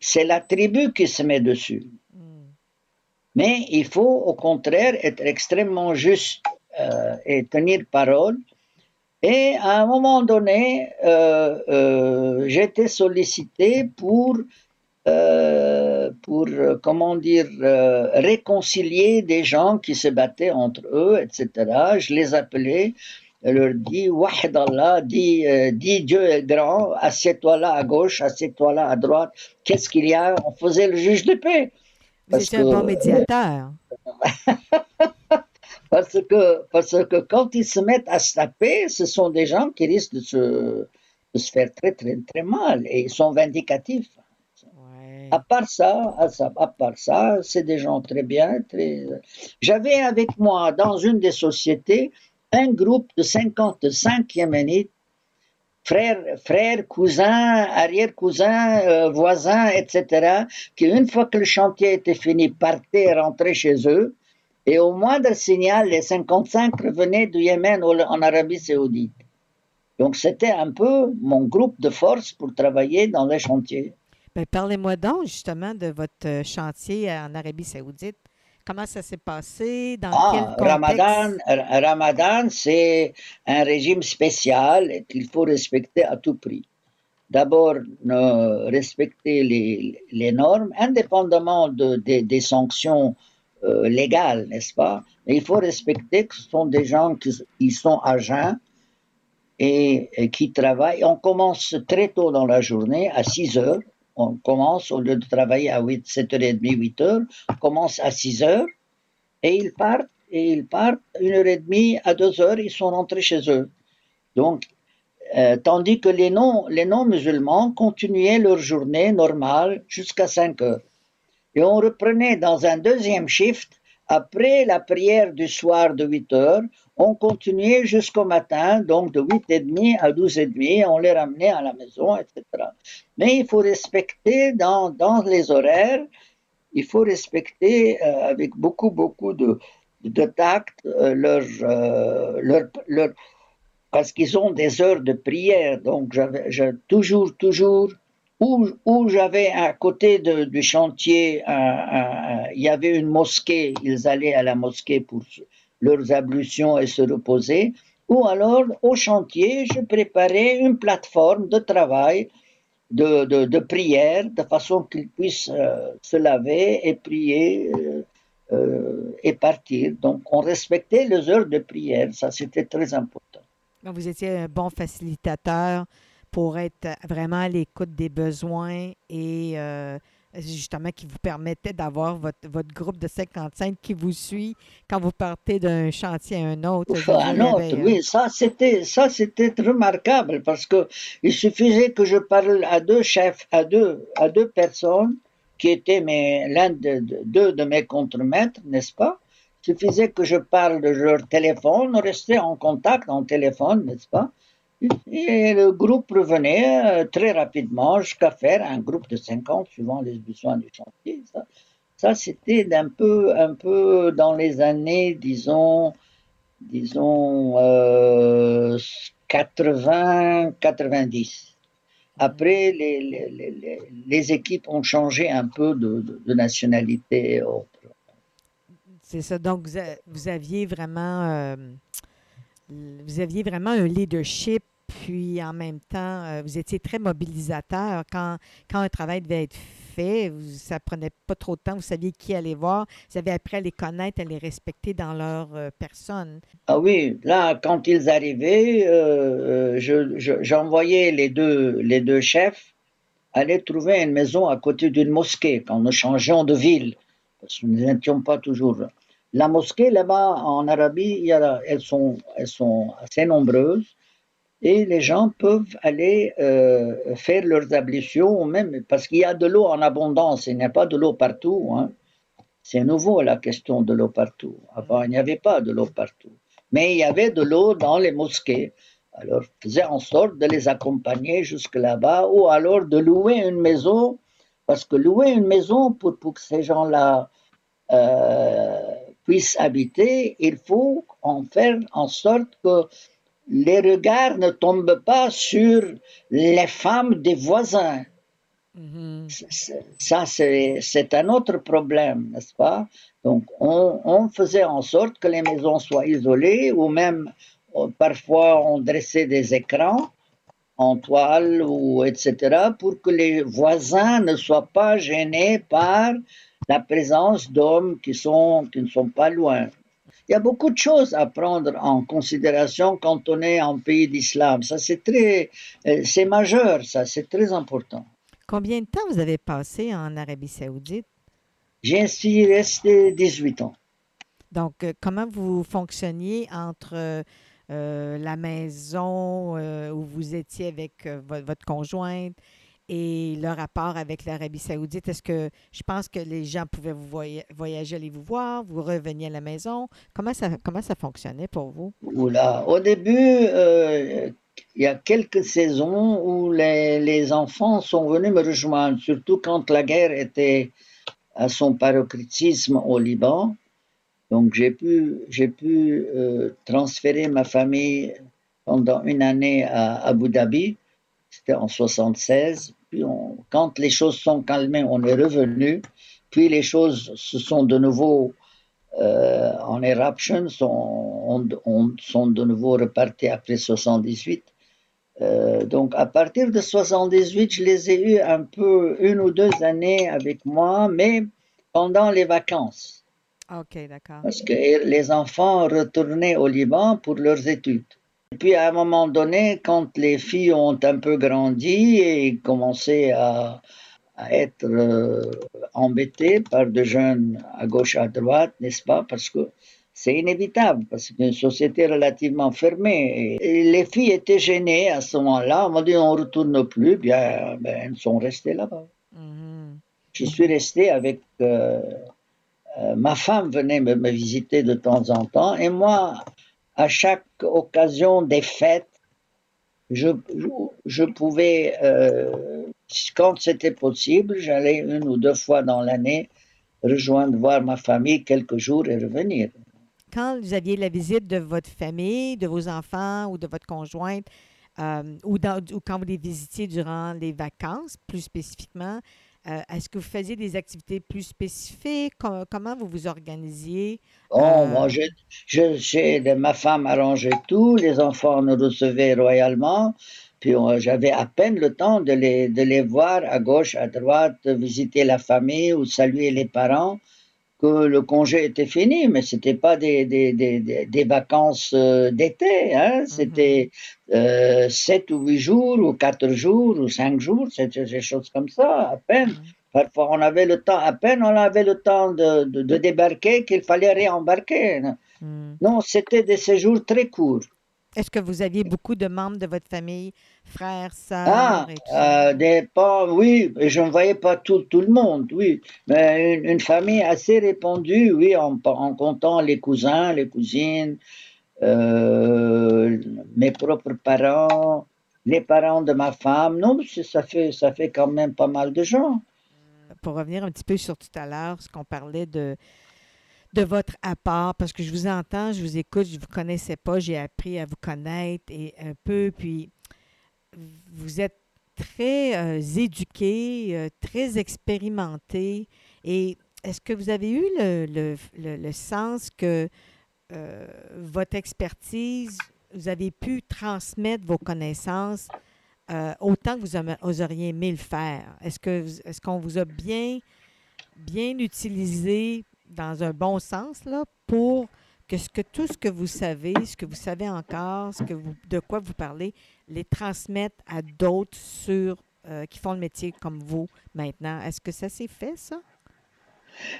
C'est la tribu qui se met dessus. Mhm. Mais il faut au contraire être extrêmement juste euh, et tenir parole. Et à un moment donné, euh, euh, j'étais sollicité pour pour, euh, comment dire, euh, réconcilier des gens qui se battaient entre eux, etc. Je les appelais, je leur dis, Wahid Allah, dis, dis Dieu est grand, assieds-toi là à gauche, assieds-toi là à droite, qu'est-ce qu'il y a? On faisait le juge de paix. Vous étiez un bon médiateur. parce, que, parce que quand ils se mettent à se taper, ce sont des gens qui risquent de se, de se faire très, très, très mal et ils sont vindicatifs. À part ça, à, part ça, c'est des gens très bien. J'avais avec moi dans une des sociétés un groupe de 55 Yéménites, frères, frères, cousins, arrière-cousins, euh, voisins, etc., qui une fois que le chantier était fini, partaient rentrer chez eux. Et au moindre signal, les 55 revenaient du Yémen en Arabie saoudite. Donc c'était un peu mon groupe de force pour travailler dans les chantiers. Ben, parlez-moi donc justement de votre euh, chantier en Arabie Saoudite. Comment ça s'est passé? Dans ah, quel contexte? Ramadan, Ramadan c'est un régime spécial qu'il faut respecter à tout prix. D'abord, respecter les, les, normes, indépendamment de, des sanctions euh, légales, n'est-ce pas? Mais il faut respecter que ce sont des gens qui, sont à jeun et, et, qui travaillent. On commence très tôt dans la journée, à 6 heures, on commence, au lieu de travailler à 8, 7h30, 8h, on commence à 6h et ils partent, et ils partent une heure et demie à 2 heures, ils sont rentrés chez eux. Donc, euh, tandis que les non, les non-musulmans continuaient leur journée normale jusqu'à 5 heures. Et on reprenait dans un deuxième shift, après la prière du soir de 8 heures, on continuait jusqu'au matin, donc de 8h30 à 12h30, on les ramenait à la maison, etc. Mais il faut respecter dans, dans les horaires, il faut respecter euh, avec beaucoup, beaucoup de, de tact leur, leur, leur, parce qu'ils ont des heures de prière. Donc, j'avais toujours, toujours, où, où j'avais à côté du chantier, il y avait une mosquée. Ils allaient à la mosquée pour leurs ablutions et se reposer. Ou alors, au chantier, je préparais une plateforme de travail, de, de, prière, de façon qu'ils puissent euh, se laver et prier euh, euh, et partir. Donc, on respectait les heures de prière. Ça, c'était très important. Vous étiez un bon facilitateur pour être vraiment à l'écoute des besoins et justement qui vous permettait d'avoir votre, votre groupe de 55 qui vous suit quand vous partez d'un chantier à un autre. un autre, oui, ça c'était ça c'était remarquable parce que il suffisait que je parle à deux chefs, à deux à deux personnes qui étaient l'un de, de, deux de mes contremaîtres, n'est-ce pas? Il suffisait que je parle de leur téléphone, rester en contact en téléphone, n'est-ce pas? Et le groupe revenait euh, très rapidement jusqu'à faire un groupe de 50 suivant les besoins du chantier. Ça, c'était un peu, dans les années, disons, disons euh, 80, 90. Après, les, équipes ont changé un peu de, de, de nationalité. C'est ça. Donc, vous aviez vraiment. Euh vous aviez vraiment un leadership, puis en même temps, euh, vous étiez très mobilisateur. Quand, quand un travail devait être fait, vous, ça prenait pas trop de temps, vous saviez qui aller voir, vous avez appris à les connaître, à les respecter dans leur euh, personne. Ah oui, là, quand ils arrivaient, euh, j'envoyais je, les, deux, les deux chefs aller trouver une maison à côté d'une mosquée quand nous changeons de ville, parce que nous n'étions pas toujours la mosquée là-bas en Arabie, elles, sont, assez nombreuses et les gens peuvent aller euh, faire leurs ablutions, même parce qu'il y a de l'eau en abondance, il n'y a pas de l'eau partout. Hein. C'est nouveau la question de l'eau partout. Avant, il n'y avait pas de l'eau partout. Mais il y avait de l'eau dans les mosquées. Alors, faisait en sorte de les accompagner jusque là-bas ou alors de louer une maison, parce que louer une maison pour, pour que ces gens-là euh, puissent habiter, il faut en faire en sorte que les regards ne tombent pas sur les femmes des voisins. Mm-hmm. Ça, c'est un autre problème, n'est-ce pas? Donc, on, on, faisait en sorte que les maisons soient isolées ou même euh, parfois on dressait des écrans en toile ou etc. pour que les voisins ne soient pas gênés par la présence d'hommes qui, sont, qui ne sont pas loin. Il y a beaucoup de choses à prendre en considération quand on est en pays d'islam. Ça, c'est très, euh, c'est majeur, ça, c'est très important. Combien de temps vous avez passé en Arabie Saoudite? J'y suis resté 18 ans. Donc, euh, comment vous fonctionniez entre euh, la maison euh, où vous étiez avec euh, votre conjointe et le rapport avec l'Arabie saoudite? Est-ce que je pense que les gens pouvaient vous voyager, aller vous voir, vous reveniez à la maison? Comment ça, comment ça fonctionnait pour vous? Oula, au début, euh, il y a quelques saisons où les, les, enfants sont venus me rejoindre, surtout quand la guerre était à son paroxysme au Liban. Donc j'ai pu, j'ai pu euh, transférer ma famille pendant une année à Abu Dhabi, c'était en 76. Puis quand les choses sont calmées, on est revenu. Puis les choses se sont de nouveau euh, en éruption, sont, on, on, sont de nouveau repartis après 78. Euh, donc à partir de 78, je les ai eu un peu une ou deux années avec moi, mais pendant les vacances. OK, d'accord. Parce que les enfants retournaient au Liban pour leurs études. Et puis à un moment donné, quand les filles ont un peu grandi et commencé à, à être euh, embêtées par de jeunes à gauche, à droite, n'est-ce pas? Parce que c'est inévitable, parce que c'est une société relativement fermée. Et les filles étaient gênées à ce moment-là. On m'a dit on ne retourne plus, bien, ben, elles sont restées là-bas. Mm-hmm. Je suis resté avec. Euh, euh, ma femme venait me, visiter de temps en temps et moi, à chaque occasion des fêtes, je, pouvais, euh, quand c'était possible, j'allais une ou deux fois dans l'année rejoindre, voir ma famille quelques jours et revenir. quand vous aviez la visite de votre famille, de vos enfants ou de votre conjointe, euh, ou quand vous les visitiez durant les vacances, plus spécifiquement, euh, est-ce que vous faisiez des activités plus spécifiques? Com- comment vous vous organisiez? Oh, Euh, moi, je, je, j'ai- de- ma femme arrangeait tout, les enfants nous recevaient royalement, puis on- j'avais à peine le temps de les, de les voir à gauche, à droite, visiter la famille ou saluer les parents, que le congé était fini, mais c'était pas des, des, des, des, vacances euh, d'été, hein, mhm, c'était euh, sept ou huit jours, ou quatre jours, ou cinq jours, c'était des choses comme ça, à peine. mhm, Parfois, on avait le temps, à peine on avait le temps de, de, de débarquer qu'il fallait réembarquer. mhm. Non, c'était des séjours très courts. Est-ce que vous aviez beaucoup de membres de votre famille, frères, Ah, sœurs et tout ça? euh, des pas, oui, je ne voyais pas tout, tout le monde, oui, mais une, une famille assez répandue, oui, en, en comptant les cousins, les cousines, euh, mes propres parents, les parents de ma femme. Non, ça fait, ça fait quand même pas mal de gens. Pour revenir un petit peu sur tout à l'heure, ce qu'on parlait de, de votre apport, parce que je vous entends, je vous écoute, je ne vous connaissais pas, j'ai appris à vous connaître et un peu, puis vous êtes très euh, éduqué, euh, très expérimenté. Et est-ce que vous avez eu le, le- le- sens que euh, votre expertise, vous avez pu transmettre vos connaissances euh, autant que vous, aimez- vous auriez aimé le faire? Est-ce que vous- est-ce qu'on vous a bien, bien utilisé dans un bon sens là, pour que, tout ce que vous savez, ce que vous savez encore, ce que vous, de quoi vous parlez, les transmettre à d'autres sur euh, qui font le métier comme vous maintenant. Est-ce que ça s'est fait, ça?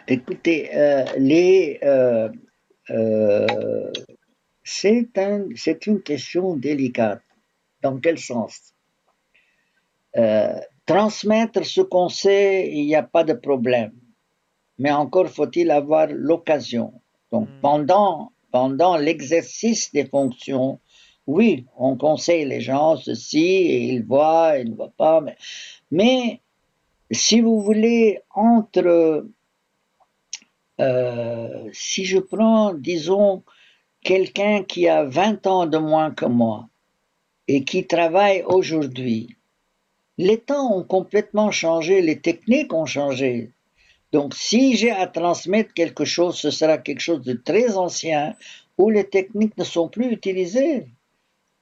Écoutez, euh, euh, c'est c'est une question délicate. Dans quel sens? Transmettre ce qu'on sait, il n'y a pas de problème. Mais encore faut-il avoir l'occasion. Donc, Mm. pendant, pendant l'exercice des fonctions, oui, on conseille les gens ceci, et ils voient, ils ne voient pas. Mais, mais si vous voulez, entre, euh, si je prends, disons, quelqu'un qui a 20 ans de moins que moi et qui travaille aujourd'hui, les temps ont complètement changé, les techniques ont changé. Donc, si j'ai à transmettre quelque chose, ce sera quelque chose de très ancien où les techniques ne sont plus utilisées.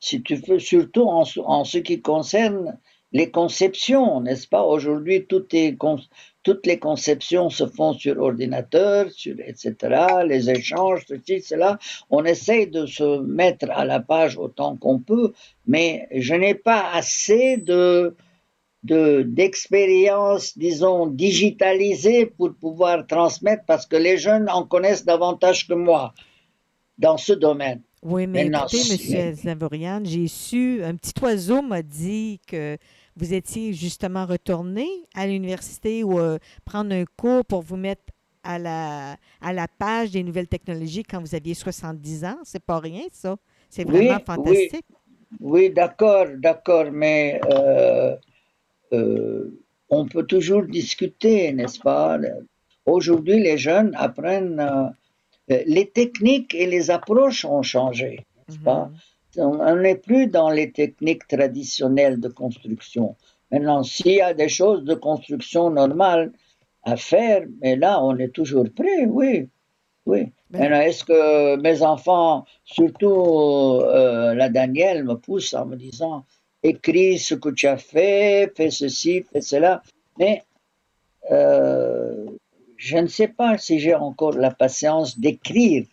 Si tu veux, surtout en, ce- qui concerne les conceptions, n'est-ce pas? Aujourd'hui, tout est con- toutes les conceptions se font sur ordinateur, sur, etc., les échanges, ceci, cela. On essaye de se mettre à la page autant qu'on peut, mais je n'ai pas assez de, de, d'expérience, disons, digitalisée pour pouvoir transmettre parce que les jeunes en connaissent davantage que moi dans ce domaine. Oui, mais Maintenant, écoutez, M. Zavorian, j'ai su, un petit oiseau m'a dit que vous étiez justement retourné à l'université ou euh, prendre un cours pour vous mettre à la, à la page des nouvelles technologies quand vous aviez 70 ans. C'est pas rien, ça. C'est vraiment oui, fantastique. oui, d'accord, d'accord, mais euh, on peut toujours discuter, n'est-ce pas? Aujourd'hui, les jeunes apprennent, euh, euh, les techniques et les approches ont changé, n'est-ce pas? Mhm. On n'est plus dans les techniques traditionnelles de construction. Maintenant, s'il y a des choses de construction normales à faire, mais là, on est toujours prêt, oui, oui. Ben, Maintenant, est-ce que mes enfants, surtout euh, la Danielle, me pousse en me disant, écris ce que tu as fait, fais ceci, fais cela, mais euh, je ne sais pas si j'ai encore la patience d'écrire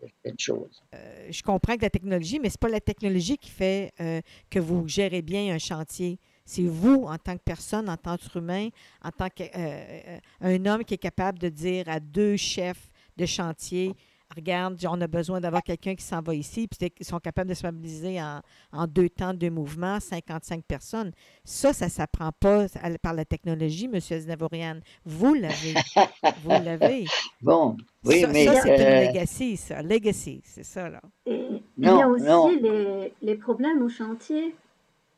certaines choses. euh, je comprends que la technologie, mais c'est pas la technologie qui fait euh, que vous gérez bien un chantier. C'est vous, en tant que personne, en tant qu'être humain, en tant qu'un homme qui est capable de dire à deux chefs de chantier, regarde, on a besoin d'avoir quelqu'un qui s'en va ici, puis ils sont capables de se mobiliser en, en deux temps, deux mouvements, 55 personnes. Ça, ça ne s'apprend pas à- par la technologie, M. Znavorian. Vous l'avez. Vous l'avez. Bon, oui, ça, mais ça, c'est euh, une legacy, ça. Legacy, c'est ça, là. Et il y a aussi non, les, les problèmes au chantier.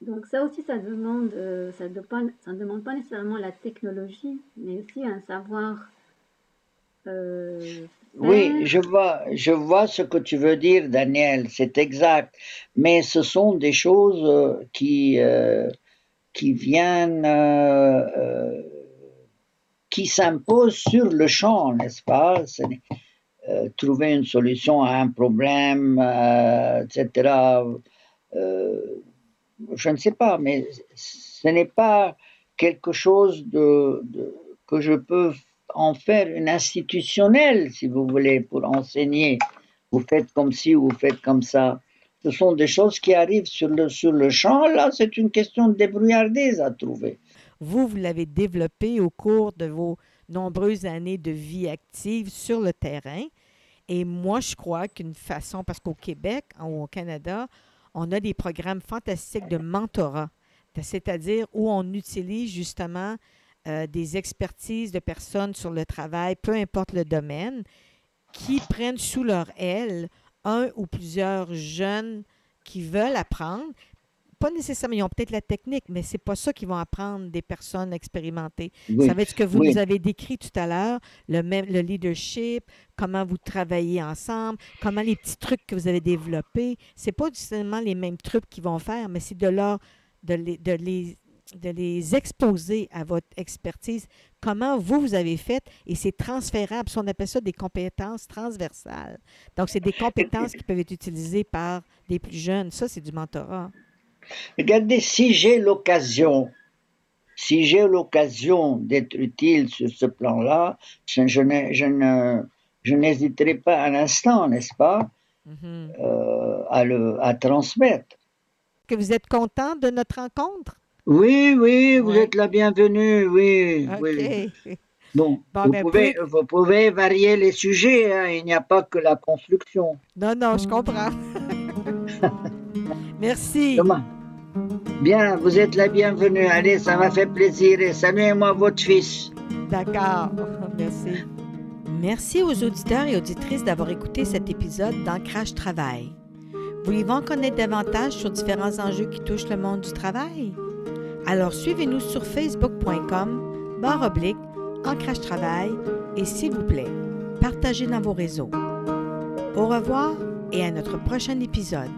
Donc ça aussi, ça demande, euh, ça ne pas, ça ne demande pas nécessairement la technologie, mais aussi un savoir, euh, oui, je vois, je vois ce que tu veux dire, Daniel, c'est exact. Mais ce sont des choses euh, qui, euh, qui viennent, euh, euh, qui s'imposent sur le champ, n'est-ce pas? Ce n'est- euh, trouver une solution à un problème, euh, etc. Euh, je ne sais pas, mais ce n'est pas quelque chose de, de- que je peux en faire une institutionnelle, si vous voulez, pour enseigner. Vous faites comme ci, vous faites comme ça. Ce sont des choses qui arrivent sur le, sur le champ. Là, c'est une question de débrouillardise à trouver. Vous, vous l'avez développé au cours de vos nombreuses années de vie active sur le terrain. Et moi, je crois qu'une façon, parce qu'au Québec ou au Canada, on a des programmes fantastiques de mentorat, c'est-à-dire où on utilise justement euh, des expertises de personnes sur le travail, peu importe le domaine, qui prennent sous leur aile un ou plusieurs jeunes qui veulent apprendre. Pas nécessairement, ils ont peut-être la technique, mais c'est pas ça qu'ils vont apprendre des personnes expérimentées. Oui, Ça va être ce que vous oui. nous avez décrit tout à l'heure, le, même, le leadership, comment vous travaillez ensemble, comment les petits trucs que vous avez développés. C'est pas nécessairement les mêmes trucs qu'ils vont faire, mais c'est de leur de les, de les de les exposer à votre expertise, comment vous, vous avez fait, et c'est transférable. On appelle ça des compétences transversales. Donc, c'est des compétences qui peuvent être utilisées par des plus jeunes. Ça, c'est du mentorat. Regardez, si j'ai l'occasion, si j'ai l'occasion d'être utile sur ce plan-là, je, je je n'hésiterai pas un instant, n'est-ce pas, Mhm. euh, à, le, à transmettre. Que vous êtes content de notre rencontre? Oui, oui, vous Ouais. êtes la bienvenue, oui, oui. OK. Bon, Bon, vous, ben, pouvez, plus- vous pouvez varier les sujets, hein, il n'y a pas que la construction. Non, non, je comprends. Merci. Comment Bien, vous êtes la bienvenue. Allez, ça m'a fait plaisir et saluez-moi votre fils. D'accord. Merci. Merci aux auditeurs et auditrices d'avoir écouté cet épisode d'Ancrage Travail. Voulez-vous en connaître davantage sur différents enjeux qui touchent le monde du travail? Alors suivez-nous sur facebook.com barre oblique Ancrage Travail et s'il vous plaît, partagez dans vos réseaux. Au revoir et à notre prochain épisode.